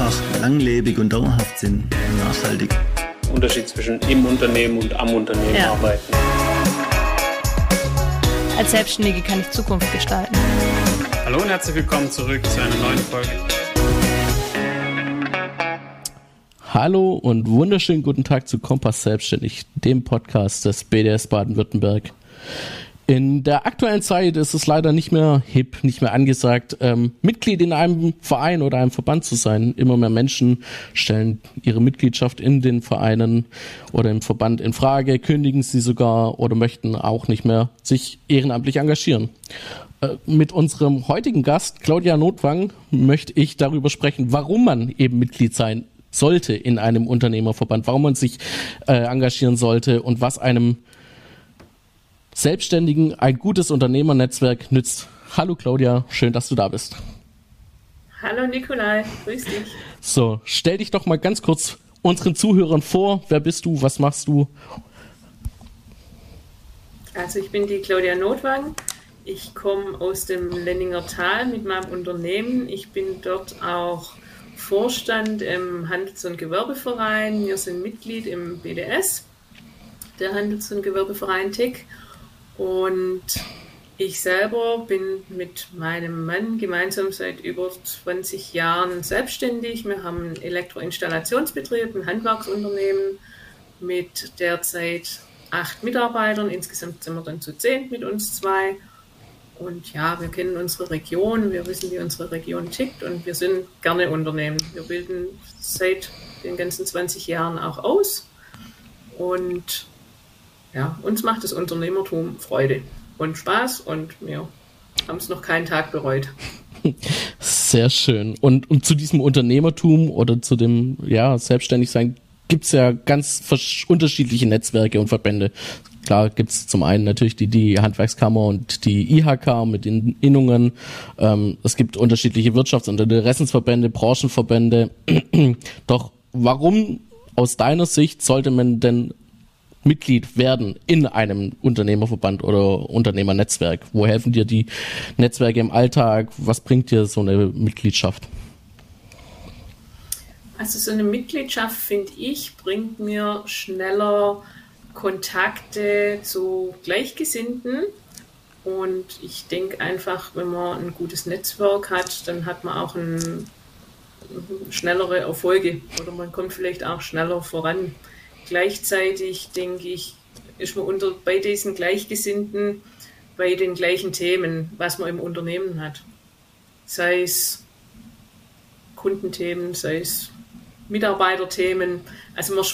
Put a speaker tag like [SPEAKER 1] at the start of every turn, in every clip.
[SPEAKER 1] einfach langlebig und dauerhaft sind und nachhaltig.
[SPEAKER 2] Unterschied zwischen im Unternehmen und am Unternehmen ja. arbeiten.
[SPEAKER 3] Als Selbstständige kann ich Zukunft gestalten.
[SPEAKER 2] Hallo und herzlich willkommen zurück zu einer neuen Folge.
[SPEAKER 4] Hallo und wunderschönen guten Tag zu Kompass Selbstständig, dem Podcast des BDS Baden-Württemberg. In der aktuellen Zeit ist es leider nicht mehr hip, nicht mehr angesagt, ähm, Mitglied in einem Verein oder einem Verband zu sein. Immer mehr Menschen stellen ihre Mitgliedschaft in den Vereinen oder im Verband in Frage, kündigen sie sogar oder möchten auch nicht mehr sich ehrenamtlich engagieren. Äh, mit unserem heutigen Gast, Claudia Notwang, möchte ich darüber sprechen, warum man eben Mitglied sein sollte in einem Unternehmerverband, warum man sich äh, engagieren sollte und was einem Selbstständigen ein gutes Unternehmernetzwerk nützt. Hallo Claudia, schön, dass du da bist.
[SPEAKER 5] Hallo Nikolai, grüß dich.
[SPEAKER 4] So, stell dich doch mal ganz kurz unseren Zuhörern vor. Wer bist du? Was machst du?
[SPEAKER 5] Also ich bin die Claudia Notwang. Ich komme aus dem Lenninger Tal mit meinem Unternehmen. Ich bin dort auch Vorstand im Handels- und Gewerbeverein. Wir sind Mitglied im BDS, der Handels- und Gewerbeverein TIC. Und ich selber bin mit meinem Mann gemeinsam seit über 20 Jahren selbstständig. Wir haben einen Elektroinstallationsbetrieb, ein Handwerksunternehmen mit derzeit acht Mitarbeitern. Insgesamt sind wir dann zu zehn mit uns zwei. Und ja, wir kennen unsere Region, wir wissen, wie unsere Region tickt und wir sind gerne Unternehmen. Wir bilden seit den ganzen 20 Jahren auch aus. Und ja, uns macht das Unternehmertum Freude und Spaß und wir haben es noch keinen Tag bereut.
[SPEAKER 4] Sehr schön. Und, und zu diesem Unternehmertum oder zu dem ja, Selbstständigsein gibt es ja ganz unterschiedliche Netzwerke und Verbände. Klar gibt es zum einen natürlich die, die Handwerkskammer und die IHK mit den Innungen. Ähm, es gibt unterschiedliche Wirtschafts- und Interessensverbände, Branchenverbände. Doch warum aus deiner Sicht sollte man denn Mitglied werden in einem Unternehmerverband oder Unternehmernetzwerk? Wo helfen dir die Netzwerke im Alltag? Was bringt dir so eine Mitgliedschaft?
[SPEAKER 5] Also so eine Mitgliedschaft, finde ich, bringt mir schneller Kontakte zu Gleichgesinnten. Und ich denke einfach, wenn man ein gutes Netzwerk hat, dann hat man auch ein, schnellere Erfolge oder man kommt vielleicht auch schneller voran. Gleichzeitig denke ich, ist man unter, bei diesen Gleichgesinnten bei den gleichen Themen, was man im Unternehmen hat. Sei es Kundenthemen, sei es Mitarbeiterthemen. Also man,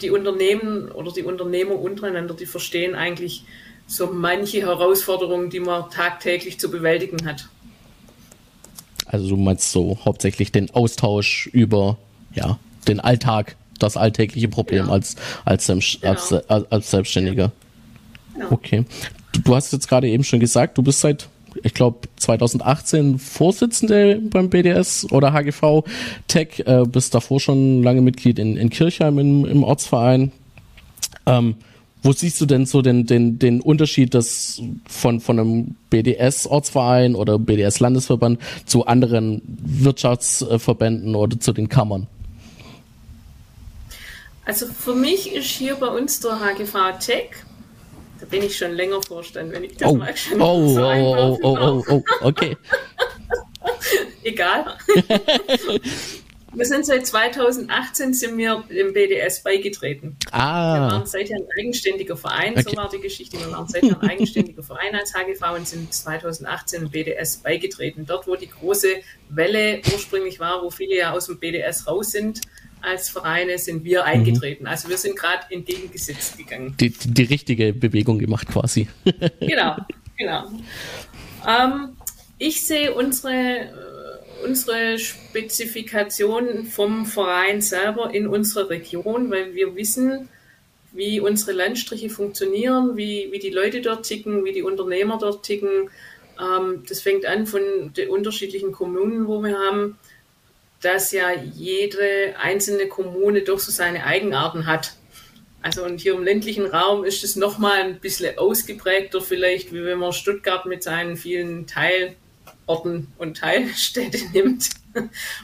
[SPEAKER 5] die Unternehmen oder die Unternehmer untereinander, die verstehen eigentlich so manche Herausforderungen, die man tagtäglich zu bewältigen hat.
[SPEAKER 4] Also du meinst so hauptsächlich den Austausch über ja, den Alltag das alltägliche Problem genau. als, als, als, genau. als, als Selbstständiger. Genau. Okay. Du, du hast jetzt gerade eben schon gesagt, du bist seit, ich glaube, 2018 Vorsitzende beim BDS oder HGV Tech, äh, bist davor schon lange Mitglied in, in Kirchheim im, im Ortsverein. Ähm, wo siehst du denn so den, den, den Unterschied des, von, von einem BDS-Ortsverein oder BDS-Landesverband zu anderen Wirtschaftsverbänden oder zu den Kammern?
[SPEAKER 5] Also für mich ist hier bei uns der HGV Tech, da bin ich schon länger Vorstand, wenn ich das
[SPEAKER 4] oh.
[SPEAKER 5] mal schon
[SPEAKER 4] oh, so oh, oh, oh, oh, oh, okay.
[SPEAKER 5] Egal. wir sind seit 2018 sind wir dem BDS beigetreten.
[SPEAKER 4] Ah.
[SPEAKER 5] Wir waren seither ein eigenständiger Verein, okay. so war die Geschichte. Wir waren seither ein eigenständiger Verein als HGV und sind 2018 dem BDS beigetreten. Dort, wo die große Welle ursprünglich war, wo viele ja aus dem BDS raus sind, als Vereine sind wir eingetreten. Mhm. Also wir sind gerade entgegengesetzt gegangen.
[SPEAKER 4] Die, die, die, richtige Bewegung gemacht quasi.
[SPEAKER 5] genau, genau. Ähm, ich sehe unsere, äh, unsere Spezifikation vom Verein selber in unserer Region, weil wir wissen, wie unsere Landstriche funktionieren, wie, wie die Leute dort ticken, wie die Unternehmer dort ticken. Ähm, das fängt an von den unterschiedlichen Kommunen, wo wir haben dass ja jede einzelne Kommune doch so seine Eigenarten hat. Also und hier im ländlichen Raum ist es nochmal ein bisschen ausgeprägter vielleicht, wie wenn man Stuttgart mit seinen vielen Teil, Orten und Teilstädte nimmt,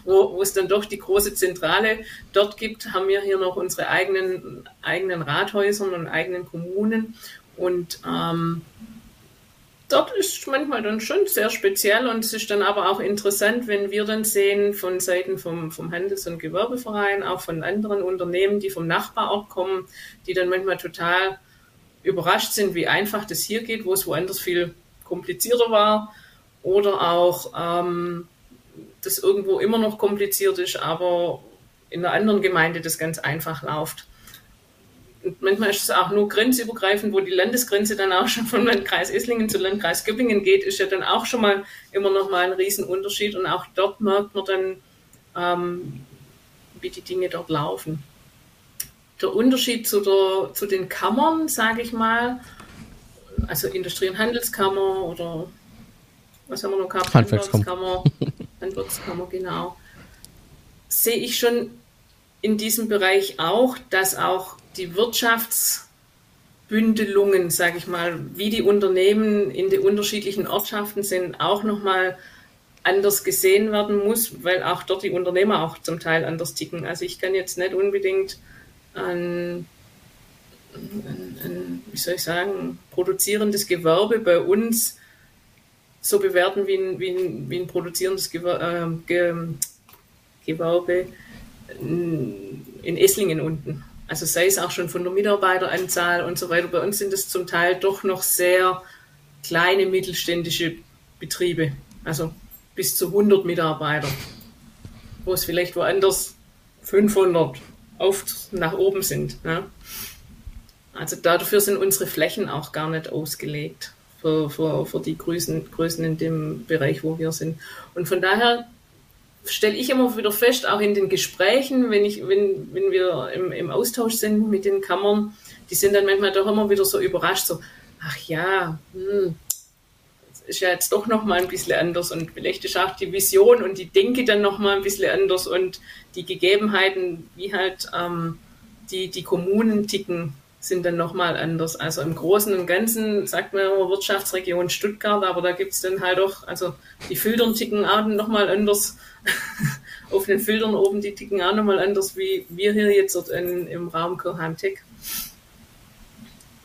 [SPEAKER 5] wo, wo es dann doch die große Zentrale dort gibt, haben wir hier noch unsere eigenen, eigenen Rathäusern und eigenen Kommunen. Und ähm, dort ist manchmal dann schon sehr speziell und es ist dann aber auch interessant, wenn wir dann sehen von Seiten vom, vom Handels- und Gewerbeverein, auch von anderen Unternehmen, die vom Nachbarort kommen, die dann manchmal total überrascht sind, wie einfach das hier geht, wo es woanders viel komplizierter war oder auch ähm, das irgendwo immer noch kompliziert ist, aber in einer anderen Gemeinde das ganz einfach läuft. Manchmal ist es auch nur grenzübergreifend, wo die Landesgrenze dann auch schon von Landkreis Esslingen zu Landkreis Göppingen geht, ist ja dann auch schon mal immer noch mal ein Riesenunterschied. Und auch dort merkt man dann, ähm, wie die Dinge dort laufen. Der Unterschied zu, der, zu den Kammern, sage ich mal, also Industrie- und Handelskammer oder was haben wir noch gehabt?
[SPEAKER 4] Handwerkskammer.
[SPEAKER 5] Handwerkskammer, genau. Sehe ich schon in diesem Bereich auch, dass auch die Wirtschaftsbündelungen, sage ich mal, wie die Unternehmen in den unterschiedlichen Ortschaften sind, auch nochmal anders gesehen werden muss, weil auch dort die Unternehmer auch zum Teil anders ticken. Also ich kann jetzt nicht unbedingt ein, ein, ein wie soll ich sagen, produzierendes Gewerbe bei uns so bewerten wie ein, wie ein, wie ein produzierendes Gewerbe, äh, Gewerbe in Esslingen unten. Also sei es auch schon von der Mitarbeiteranzahl und so weiter. Bei uns sind es zum Teil doch noch sehr kleine mittelständische Betriebe, also bis zu 100 Mitarbeiter, wo es vielleicht woanders 500 auf nach oben sind. Ne? Also dafür sind unsere Flächen auch gar nicht ausgelegt für, für, für die Größen, Größen in dem Bereich, wo wir sind. Und von daher stelle ich immer wieder fest, auch in den Gesprächen, wenn, ich, wenn, wenn wir im, im Austausch sind mit den Kammern, die sind dann manchmal doch immer wieder so überrascht, so, ach ja, hm, ist ja jetzt doch noch mal ein bisschen anders und vielleicht ist auch die Vision und die Denke dann noch mal ein bisschen anders und die Gegebenheiten, wie halt ähm, die, die Kommunen ticken, sind dann nochmal anders. Also im Großen und Ganzen sagt man immer Wirtschaftsregion Stuttgart, aber da gibt es dann halt auch, also die Filtern ticken auch nochmal anders. Auf den Filtern oben, die ticken auch nochmal anders, wie wir hier jetzt dort in, im Raum Kirchheim-Tech.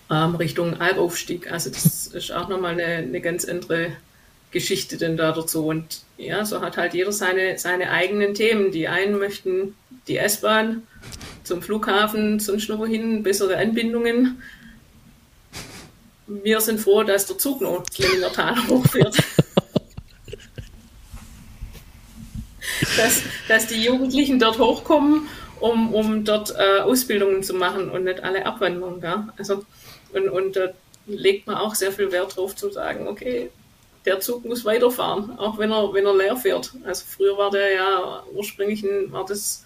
[SPEAKER 5] Ähm, Richtung Albaufstieg. Also das ist auch nochmal eine, eine ganz andere Geschichte denn da dazu. Und ja, so hat halt jeder seine, seine eigenen Themen. Die einen möchten die S-Bahn, zum Flughafen, sonst noch wohin, bessere Anbindungen. Wir sind froh, dass der Zug noch das Tal hochfährt. dass, dass die Jugendlichen dort hochkommen, um, um dort äh, Ausbildungen zu machen und nicht alle abwandern. Ja? Also, und, und da legt man auch sehr viel Wert drauf zu sagen, okay, der Zug muss weiterfahren, auch wenn er, wenn er leer fährt. Also früher war der ja ursprünglich ein, war das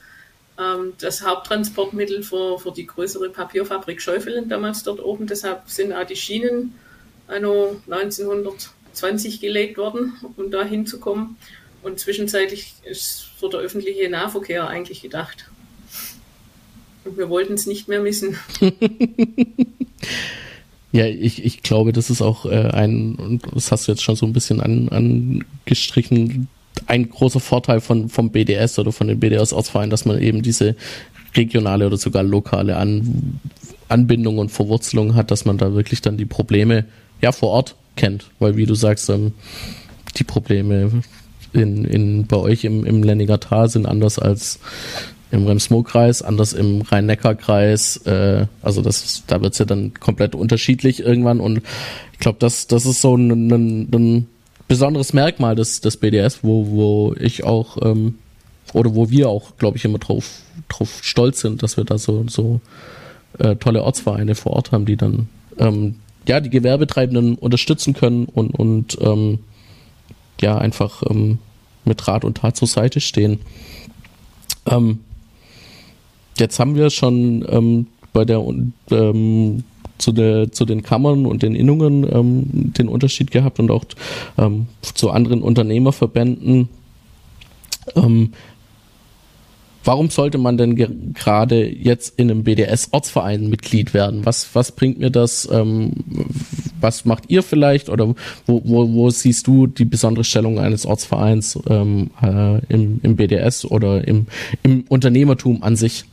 [SPEAKER 5] ähm, das Haupttransportmittel für, für die größere Papierfabrik Schäufelen damals dort oben. Deshalb sind auch die Schienen anno 1920 gelegt worden, um da hinzukommen. Und zwischenzeitlich ist für der öffentliche Nahverkehr eigentlich gedacht. Und wir wollten es nicht mehr missen.
[SPEAKER 4] ja, ich, ich glaube, das ist auch äh, ein, und das hast du jetzt schon so ein bisschen an, angestrichen, ein großer Vorteil von, vom BDS oder von den BDS-Ortsvereinen, dass man eben diese regionale oder sogar lokale An Anbindung und Verwurzelung hat, dass man da wirklich dann die Probleme ja vor Ort kennt. Weil wie du sagst, ähm, die Probleme in, in, bei euch im, im Lenninger Tal sind anders als im Rems-Murr-Kreis, anders im Rhein-Neckar-Kreis. Äh, also das, da wird's ja dann komplett unterschiedlich irgendwann. Und ich glaube, das, das ist so ein, ein, ein besonderes Merkmal des, des BDS, wo, wo ich auch, ähm, oder wo wir auch, glaube ich, immer drauf, drauf stolz sind, dass wir da so, so äh, tolle Ortsvereine vor Ort haben, die dann ähm, ja die Gewerbetreibenden unterstützen können und, und ähm, ja einfach ähm, mit Rat und Tat zur Seite stehen. Ähm, jetzt haben wir schon ähm, bei der ähm, zu, der, zu den Kammern und den Innungen ähm, den Unterschied gehabt und auch ähm, zu anderen Unternehmerverbänden. Ähm, warum sollte man denn gerade jetzt in einem BDS-Ortsverein Mitglied werden? Was, was bringt mir das? Ähm, was macht ihr vielleicht oder wo, wo, wo siehst du die besondere Stellung eines Ortsvereins ähm, äh, im, im BDS oder im, im Unternehmertum an sich?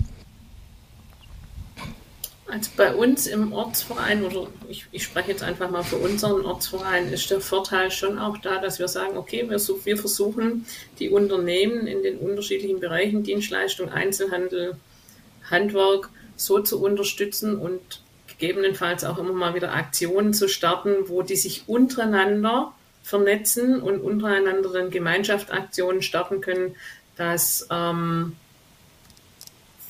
[SPEAKER 5] Also bei uns im Ortsverein, oder ich, ich, spreche jetzt einfach mal für unseren Ortsverein, ist der Vorteil schon auch da, dass wir sagen, okay, wir, wir versuchen die Unternehmen in den unterschiedlichen Bereichen, Dienstleistung, Einzelhandel, Handwerk, so zu unterstützen und gegebenenfalls auch immer mal wieder Aktionen zu starten, wo die sich untereinander vernetzen und untereinander dann Gemeinschaftsaktionen starten können, dass ähm,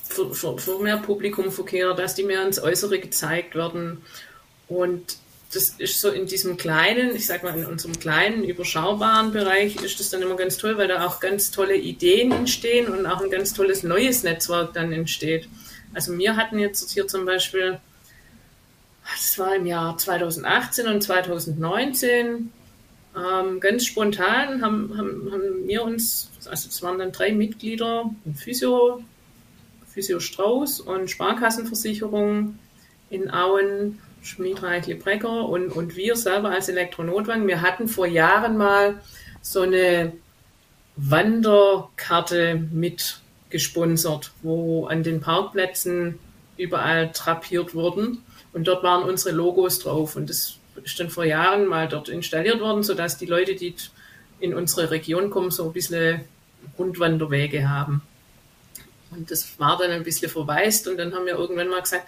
[SPEAKER 5] für, für, für, mehr Publikum verkehren, dass die mehr ins Äußere gezeigt werden. Und das ist so in diesem kleinen, ich sag mal, in unserem kleinen, überschaubaren Bereich ist das dann immer ganz toll, weil da auch ganz tolle Ideen entstehen und auch ein ganz tolles neues Netzwerk dann entsteht. Also wir hatten jetzt hier zum Beispiel, das war im Jahr 2018 und 2019, ähm, ganz spontan haben, haben, haben wir uns, also es waren dann drei Mitglieder, ein Physio, Physio Strauß und Sparkassenversicherung in Auen, Schmiedreich Brecker und, und wir selber als Elektronotwagen, wir hatten vor Jahren mal so eine Wanderkarte mit gesponsert, wo an den Parkplätzen überall trapiert wurden. Und dort waren unsere Logos drauf. Und das ist dann vor Jahren mal dort installiert worden, sodass die Leute, die in unsere Region kommen, so ein bisschen Rundwanderwege haben. Und das war dann ein bisschen verwaist. Und dann haben wir irgendwann mal gesagt,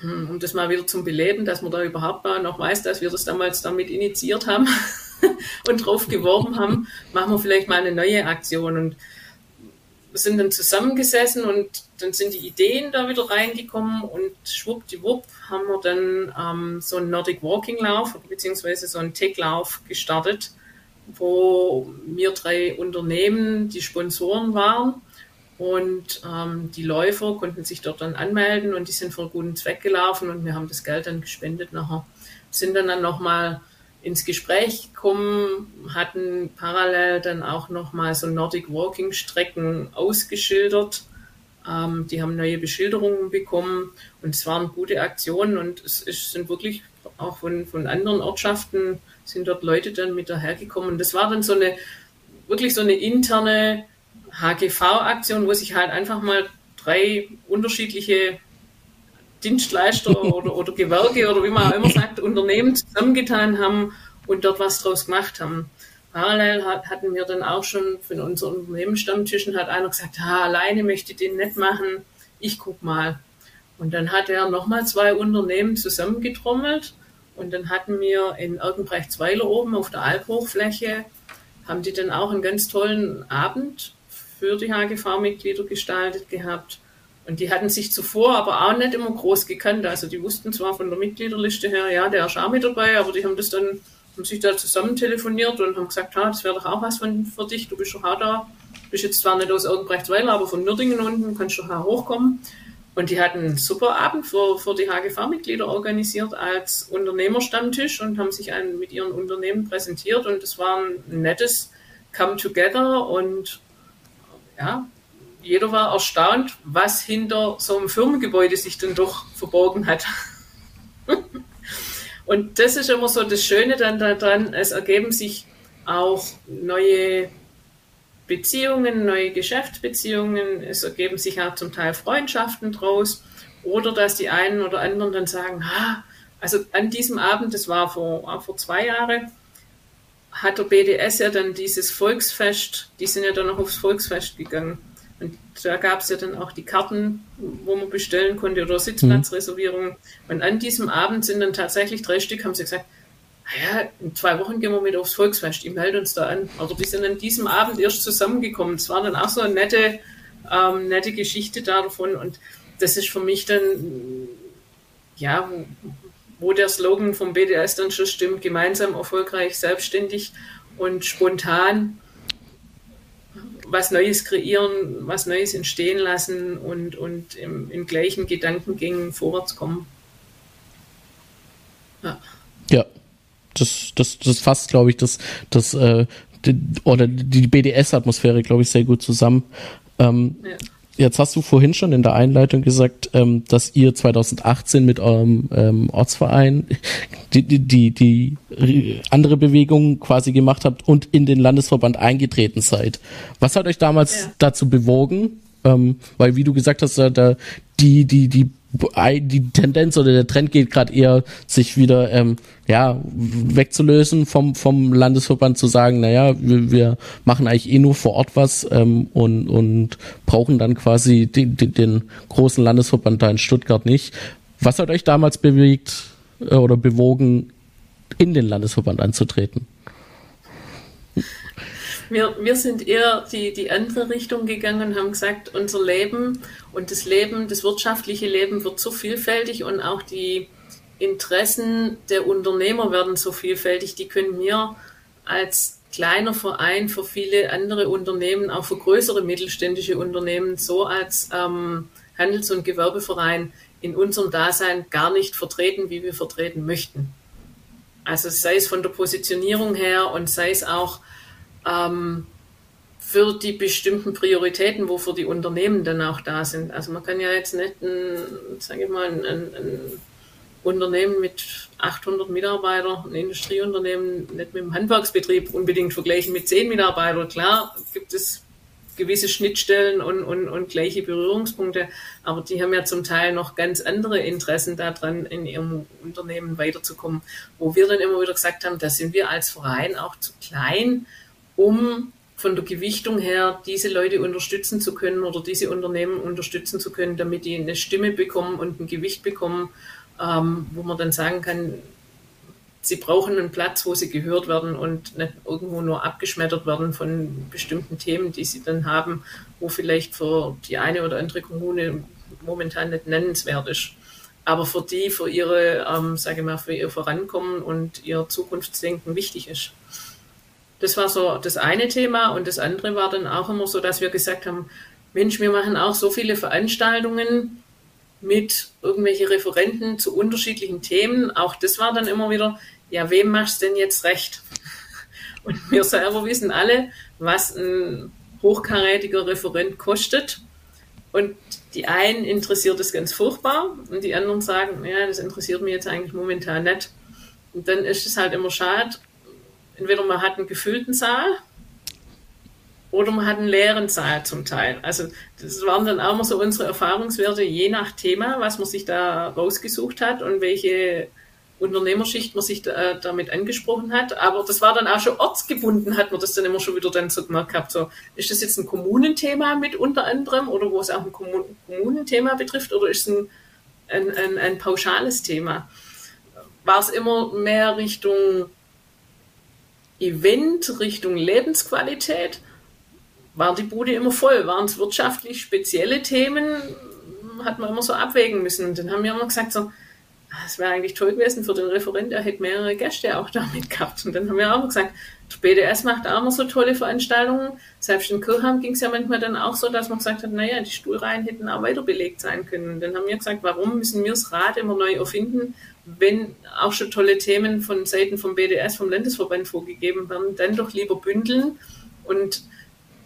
[SPEAKER 5] hm, um das mal wieder zum Beleben, dass man da überhaupt mal noch weiß, dass wir das damals damit initiiert haben und drauf geworben haben, machen wir vielleicht mal eine neue Aktion. Und wir sind dann zusammengesessen und dann sind die Ideen da wieder reingekommen und schwuppdiwupp haben wir dann ähm, so einen Nordic Walking Lauf beziehungsweise so einen Tech-Lauf gestartet, wo wir drei Unternehmen die Sponsoren waren und ähm, die Läufer konnten sich dort dann anmelden und die sind für einen guten Zweck gelaufen und wir haben das Geld dann gespendet nachher. Sind dann dann nochmal ins Gespräch gekommen, hatten parallel dann auch nochmal so Nordic Walking Strecken ausgeschildert. Ähm, die haben neue Beschilderungen bekommen und es waren gute Aktionen und es, es sind wirklich auch von, von anderen Ortschaften sind dort Leute dann mit dahergekommen. Und das war dann so eine, wirklich so eine interne HGV-Aktion, wo sich halt einfach mal drei unterschiedliche Dienstleister oder, oder Gewerke oder wie man auch immer sagt, Unternehmen zusammengetan haben und dort was draus gemacht haben. Parallel hat, hatten wir dann auch schon von unseren Unternehmensstammtischen hat einer gesagt, ha, alleine möchte ich den nicht machen, ich guck mal. Und dann hat er nochmal zwei Unternehmen zusammengetrommelt und dann hatten wir in Erkenbrechtsweiler oben auf der Albhochfläche, haben die dann auch einen ganz tollen Abend für die HGV-Mitglieder gestaltet gehabt. Und die hatten sich zuvor aber auch nicht immer groß gekannt. Also die wussten zwar von der Mitgliederliste her, ja, der ist auch mit dabei, aber die haben das dann, haben sich da zusammen telefoniert und haben gesagt, ha, das wäre doch auch was von, für dich, du bist doch auch da. Bist jetzt zwar nicht aus Irgendbrechtsweiler, aber von Nürdingen unten, kannst du auch hochkommen. Und die hatten einen super Abend für, für die HGV-Mitglieder organisiert als Unternehmerstammtisch und haben sich ein, mit ihren Unternehmen präsentiert und es war ein nettes Come Together und ja, jeder war erstaunt, was hinter so einem Firmengebäude sich dann doch verborgen hat. Und das ist immer so das Schöne dann daran, es ergeben sich auch neue Beziehungen, neue Geschäftsbeziehungen, es ergeben sich auch zum Teil Freundschaften draus oder dass die einen oder anderen dann sagen, ah, also an diesem Abend, das war vor, vor zwei Jahren, hat der BDS ja dann dieses Volksfest, die sind ja dann noch aufs Volksfest gegangen. Da gab es ja dann auch die Karten, wo man bestellen konnte oder Sitzplatzreservierungen. Und an diesem Abend sind dann tatsächlich drei Stück, haben sie gesagt, naja, in zwei Wochen gehen wir mit aufs Volksfest, ich melde uns da an. Also die sind an diesem Abend erst zusammengekommen. Es war dann auch so eine nette, ähm, nette Geschichte da davon. Und das ist für mich dann, ja, wo der Slogan vom BDS dann schon stimmt, gemeinsam erfolgreich, selbstständig und spontan was Neues kreieren, was Neues entstehen lassen und, und im, im gleichen Gedankengängen vorwärts kommen.
[SPEAKER 4] Ja. ja. Das, das, das fasst, glaube ich, das, das, äh, die, oder die BDS-Atmosphäre, glaube ich, sehr gut zusammen. Ähm, ja Jetzt hast du vorhin schon in der Einleitung gesagt, ähm, dass ihr 2018 mit eurem ähm, Ortsverein die, die, die, die andere Bewegung quasi gemacht habt und in den Landesverband eingetreten seid. Was hat euch damals ja. dazu bewogen? Ähm, weil, wie du gesagt hast, da, da die, die, die die Tendenz oder der Trend geht gerade eher, sich wieder ähm, ja wegzulösen vom vom Landesverband zu sagen, naja, wir, wir machen eigentlich eh nur vor Ort was ähm, und und brauchen dann quasi den, den, den großen Landesverband da in Stuttgart nicht. Was hat euch damals bewegt äh, oder bewogen, in den Landesverband anzutreten?
[SPEAKER 5] Wir, wir sind eher die, die andere Richtung gegangen und haben gesagt, unser Leben und das Leben, das wirtschaftliche Leben wird so vielfältig und auch die Interessen der Unternehmer werden so vielfältig, die können wir als kleiner Verein für viele andere Unternehmen, auch für größere mittelständische Unternehmen, so als ähm, Handels- und Gewerbeverein in unserem Dasein gar nicht vertreten, wie wir vertreten möchten. Also sei es von der Positionierung her und sei es auch ähm, für die bestimmten Prioritäten, wofür die Unternehmen dann auch da sind. Also man kann ja jetzt nicht, ein, sage ich mal, ein, ein Unternehmen mit 800 Mitarbeitern, ein Industrieunternehmen nicht mit einem Handwerksbetrieb unbedingt vergleichen mit 10 Mitarbeitern. Klar gibt es gewisse Schnittstellen und, und, und gleiche Berührungspunkte, aber die haben ja zum Teil noch ganz andere Interessen daran, in ihrem Unternehmen weiterzukommen, wo wir dann immer wieder gesagt haben, da sind wir als Verein auch zu klein, um von der Gewichtung her diese Leute unterstützen zu können oder diese Unternehmen unterstützen zu können, damit die eine Stimme bekommen und ein Gewicht bekommen, ähm, wo man dann sagen kann, sie brauchen einen Platz, wo sie gehört werden und nicht irgendwo nur abgeschmettert werden von bestimmten Themen, die sie dann haben, wo vielleicht für die eine oder andere Kommune momentan nicht nennenswert ist. Aber für die, für ihre, ähm, sage mal, für ihr Vorankommen und ihr Zukunftsdenken wichtig ist. Das war so das eine Thema. Und das andere war dann auch immer so, dass wir gesagt haben, Mensch, wir machen auch so viele Veranstaltungen mit irgendwelchen Referenten zu unterschiedlichen Themen. Auch das war dann immer wieder, ja, wem machst du denn jetzt recht? Und wir selber wissen alle, was ein hochkarätiger Referent kostet. Und die einen interessiert es ganz furchtbar und die anderen sagen, ja, das interessiert mich jetzt eigentlich momentan nicht. Und dann ist es halt immer schade, entweder man hat einen gefüllten Saal oder man hat einen leeren Saal zum Teil. Also das waren dann auch mal so unsere Erfahrungswerte, je nach Thema, was man sich da rausgesucht hat und welche Unternehmerschicht man sich da, damit angesprochen hat. Aber das war dann auch schon ortsgebunden, hat man das dann immer schon wieder dann so gemerkt gehabt. So, ist das jetzt ein Kommunenthema mit unter anderem oder wo es auch ein Kommunenthema betrifft oder ist es ein, ein, ein, ein pauschales Thema? War es immer mehr Richtung Event Richtung Lebensqualität war die Bude immer voll. Waren es wirtschaftlich spezielle Themen, hat man immer so abwägen müssen. Und dann haben wir immer gesagt, so, ah, es wäre eigentlich toll gewesen für den Referent, er hätte mehrere Gäste auch damit gehabt. Und dann haben wir auch gesagt, der BDS macht auch immer so tolle Veranstaltungen. Selbst in Kirchheim ging es ja manchmal dann auch so, dass man gesagt hat, naja, die Stuhlreihen hätten auch weiter belegt sein können. Und dann haben wir gesagt, warum müssen wir das Rad immer neu erfinden, wenn auch schon tolle Themen von Seiten vom BDS, vom Landesverband vorgegeben werden, dann doch lieber bündeln und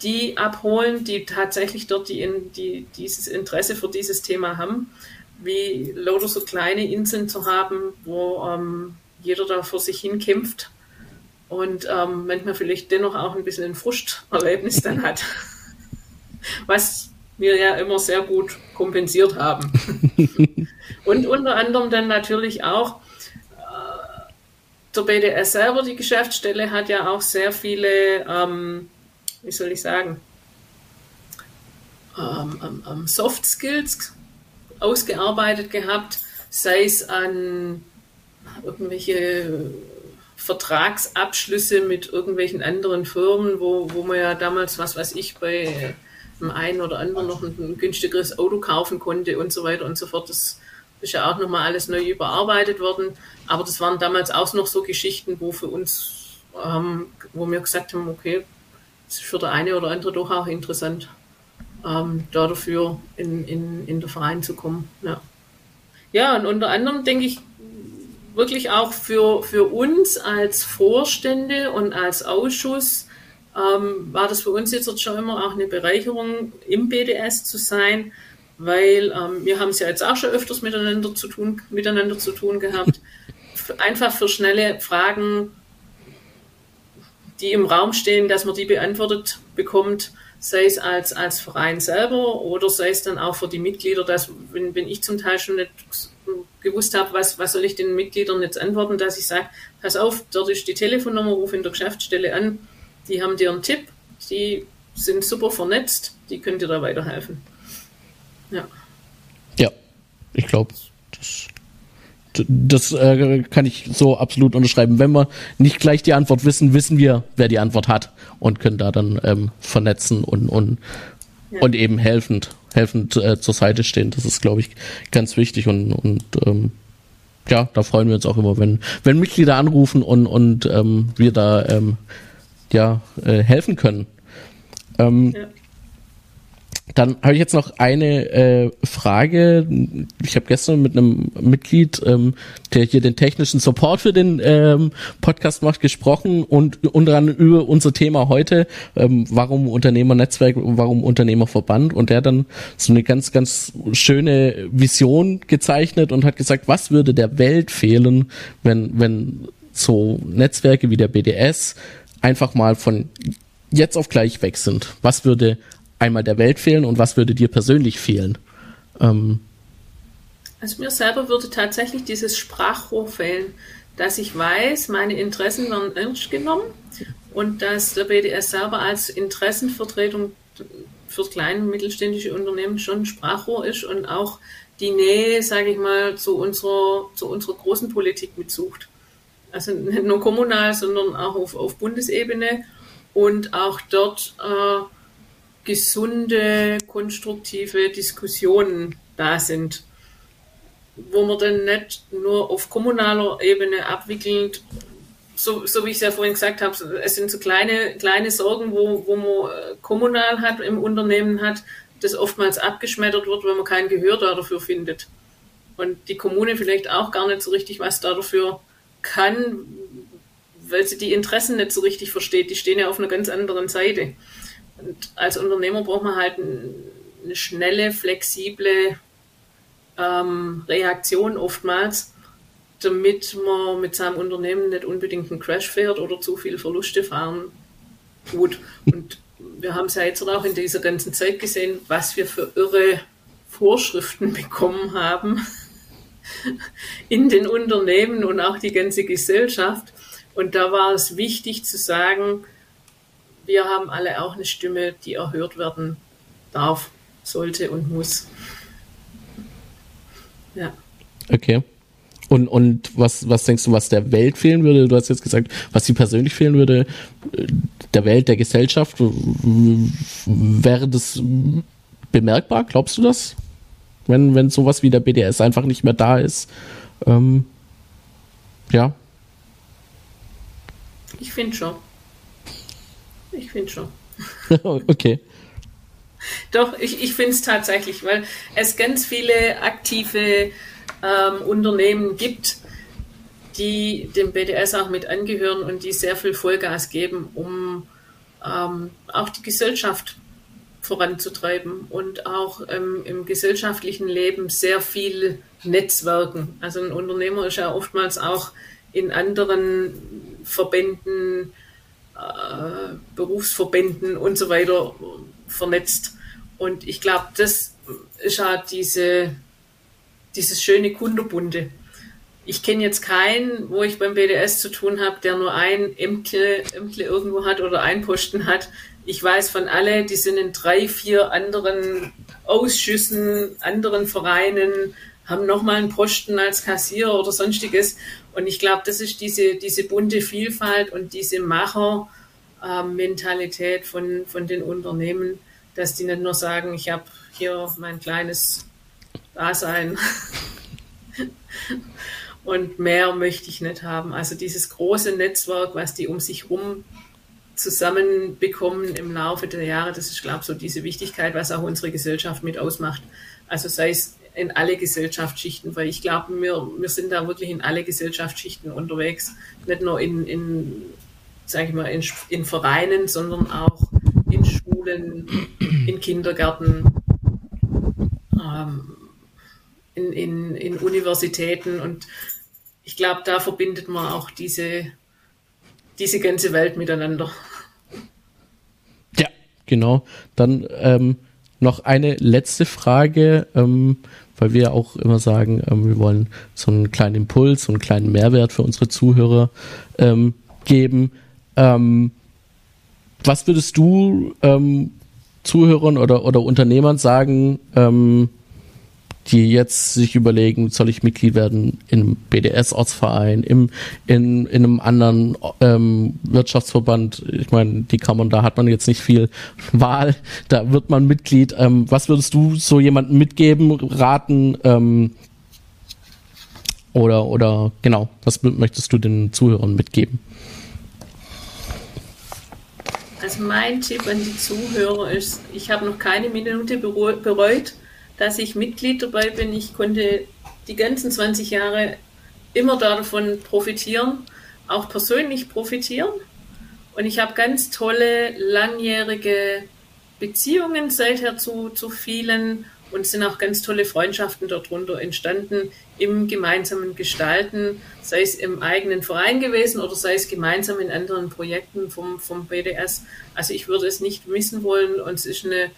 [SPEAKER 5] die abholen, die tatsächlich dort die, die, dieses Interesse für dieses Thema haben, wie lauter so kleine Inseln zu haben, wo ähm, jeder da vor sich hin kämpft und ähm, manchmal vielleicht dennoch auch ein bisschen ein Frusterlebnis dann hat. Was wir ja immer sehr gut kompensiert haben. und unter anderem dann natürlich auch äh, der BDS selber, die Geschäftsstelle, hat ja auch sehr viele, ähm, wie soll ich sagen, ähm, ähm, Soft Skills ausgearbeitet gehabt, sei es an irgendwelche Vertragsabschlüsse mit irgendwelchen anderen Firmen, wo, wo man ja damals, was weiß ich, bei dem einen oder anderen noch ein, günstigeres Auto kaufen konnte und so weiter und so fort. Das ist ja auch nochmal alles neu überarbeitet worden. Aber das waren damals auch noch so Geschichten, wo für uns, ähm, wo wir gesagt haben, okay, das ist für der eine oder andere doch auch interessant, ähm, da dafür in, in, in der Verein zu kommen. Ja. ja, und unter anderem denke ich, wirklich auch für, für uns als Vorstände und als Ausschuss ähm, war das für uns jetzt schon immer auch eine Bereicherung, im BDS zu sein, weil ähm, wir haben es ja jetzt auch schon öfters miteinander zu tun, miteinander zu tun gehabt. Einfach für schnelle Fragen, die im Raum stehen, dass man die beantwortet bekommt, sei es als, als Verein selber oder sei es dann auch für die Mitglieder, dass, wenn, wenn ich zum Teil schon nicht gewusst habe, was, was soll ich den Mitgliedern jetzt antworten, dass ich sage, pass auf, dort ist die Telefonnummer, ruf in der Geschäftsstelle an, die haben dir einen Tipp, die sind super vernetzt, die können dir da weiterhelfen. Ja.
[SPEAKER 4] Ja, ich glaube, das, das äh, kann ich so absolut unterschreiben. Wenn wir nicht gleich die Antwort wissen, wissen wir, wer die Antwort hat und können da dann ähm, vernetzen und, und, ja. und eben helfend, helfend äh, zur Seite stehen. Das ist, glaube ich, ganz wichtig und, und ähm, ja, da freuen wir uns auch immer, wenn, wenn Mitglieder anrufen und, und ähm, wir da ähm, ja, äh, helfen können. Ähm, ja. Dann habe ich jetzt noch eine äh, Frage. Ich habe gestern mit einem Mitglied, ähm, der hier den technischen Support für den ähm, Podcast macht, gesprochen und unter anderem über unser Thema heute, ähm, warum Unternehmernetzwerk, warum Unternehmerverband. Und der dann so eine ganz, ganz schöne Vision gezeichnet und hat gesagt, was würde der Welt fehlen, wenn, wenn so Netzwerke wie der BDS einfach mal von jetzt auf gleich weg sind. Was würde einmal der Welt fehlen und was würde dir persönlich fehlen? Ähm,
[SPEAKER 5] also mir selber würde tatsächlich dieses Sprachrohr fehlen, dass ich weiß, meine Interessen werden ernst genommen und dass der BDS selber als Interessenvertretung für kleine und mittelständische Unternehmen schon Sprachrohr ist und auch die Nähe, sage ich mal, zu unserer, zu unserer großen Politik mitsucht. Also nicht nur kommunal, sondern auch auf, auf Bundesebene und auch dort äh, gesunde, konstruktive Diskussionen da sind, wo man dann nicht nur auf kommunaler Ebene abwickelt, so, so wie ich es ja vorhin gesagt habe, es sind so kleine, kleine Sorgen, wo, wo man äh, kommunal hat, im Unternehmen hat, das oftmals abgeschmettert wird, wenn man kein Gehör da dafür findet. Und die Kommune vielleicht auch gar nicht so richtig was da dafür kann, weil sie die Interessen nicht so richtig versteht. Die stehen ja auf einer ganz anderen Seite. Und als Unternehmer braucht man halt eine schnelle, flexible ähm, Reaktion oftmals, damit man mit seinem Unternehmen nicht unbedingt einen Crash fährt oder zu viel Verluste fahren tut. Und wir haben es ja jetzt auch in dieser ganzen Zeit gesehen, was wir für irre Vorschriften bekommen haben in den Unternehmen und auch die ganze Gesellschaft. Und da war es wichtig zu sagen, wir haben alle auch eine Stimme, die erhört werden darf, sollte und muss.
[SPEAKER 4] Ja. Okay. Und, und was, was denkst du, was der Welt fehlen würde? Du hast jetzt gesagt, was sie persönlich fehlen würde, der Welt, der Gesellschaft. Wäre das bemerkbar? Glaubst du das? Wenn, wenn sowas wie der BDS einfach nicht mehr da ist? Ähm, ja.
[SPEAKER 5] Ich finde schon. Ich finde schon.
[SPEAKER 4] okay.
[SPEAKER 5] Doch, ich, ich finde es tatsächlich, weil es ganz viele aktive ähm, Unternehmen gibt, die dem BDS auch mit angehören und die sehr viel Vollgas geben, um ähm, auch die Gesellschaft voranzutreiben und auch ähm, im gesellschaftlichen Leben sehr viel Netzwerken. Also ein Unternehmer ist ja oftmals auch in anderen Verbänden äh, Berufsverbänden und so weiter vernetzt. Und ich glaube, das ist ja diese, dieses schöne Kunderbunde. Ich kenne jetzt keinen, wo ich beim BDS zu tun habe, der nur ein Ämtle irgendwo hat oder einen Posten hat. Ich weiß von alle, die sind in drei, vier anderen Ausschüssen, anderen Vereinen, haben nochmal einen Posten als Kassier oder sonstiges. Und ich glaube, das ist diese, diese bunte Vielfalt und diese Macher-Mentalität äh, von, von den Unternehmen, dass die nicht nur sagen, ich habe hier mein kleines Dasein und mehr möchte ich nicht haben. Also dieses große Netzwerk, was die um sich herum zusammenbekommen im Laufe der Jahre, das ist, glaube ich, so diese Wichtigkeit, was auch unsere Gesellschaft mit ausmacht. Also sei es in alle Gesellschaftsschichten, weil ich glaube, wir, wir sind da wirklich in alle Gesellschaftsschichten unterwegs, nicht nur in, in sage ich mal, in, in Vereinen, sondern auch in Schulen, in Kindergärten, ähm, in, in, in Universitäten. Und ich glaube, da verbindet man auch diese, diese ganze Welt miteinander.
[SPEAKER 4] Ja, genau. Dann ähm, noch eine letzte Frage, ähm, weil wir auch immer sagen, ähm, wir wollen so einen kleinen Impuls, so einen kleinen Mehrwert für unsere Zuhörer ähm, geben. Ähm, was würdest du ähm, Zuhörern oder, oder Unternehmern sagen, die jetzt sich überlegen, soll ich Mitglied werden einem BDS-Ortsverein, im, in, in einem anderen ähm, Wirtschaftsverband. Ich meine, die man, da hat man jetzt nicht viel Wahl, da wird man Mitglied. Ähm, was würdest du so jemandem mitgeben, raten? Ähm, oder, oder genau, was möchtest du den Zuhörern mitgeben?
[SPEAKER 5] Also mein Tipp an die Zuhörer ist, ich habe noch keine Minute bereut, dass ich Mitglied dabei bin. Ich konnte die ganzen 20 Jahre immer davon profitieren, auch persönlich profitieren. Und ich habe ganz tolle, langjährige Beziehungen seither zu, zu vielen und sind auch ganz tolle Freundschaften darunter entstanden im gemeinsamen Gestalten, sei es im eigenen Verein gewesen oder sei es gemeinsam in anderen Projekten vom, vom BDS. Also ich würde es nicht missen wollen und es ist eine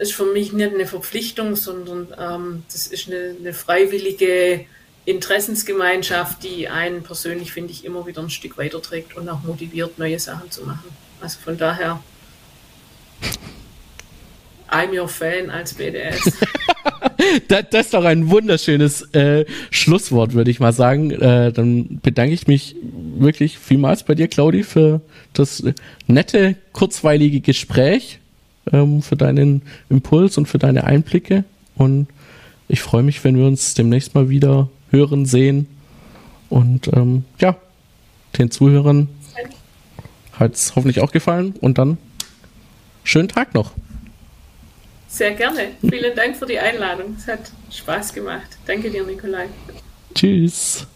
[SPEAKER 5] ist für mich nicht eine Verpflichtung, sondern ähm, das ist eine, eine freiwillige Interessensgemeinschaft, die einen persönlich, finde ich, immer wieder ein Stück weiterträgt und auch motiviert, neue Sachen zu machen. Also von daher, I'm your fan als BDS.
[SPEAKER 4] das, das, ist doch ein wunderschönes äh, Schlusswort, würde ich mal sagen. Äh, dann bedanke ich mich wirklich vielmals bei dir, Claudi, für das nette, kurzweilige Gespräch ähm, für deinen Impuls und für deine Einblicke. Und ich freue mich, wenn wir uns demnächst mal wieder hören, sehen. Und ähm, ja, den Zuhörern hat es hoffentlich auch gefallen. Und dann schönen Tag noch.
[SPEAKER 5] Sehr gerne. Vielen Dank für die Einladung. Es hat Spaß gemacht. Danke dir, Nikolai.
[SPEAKER 4] Tschüss.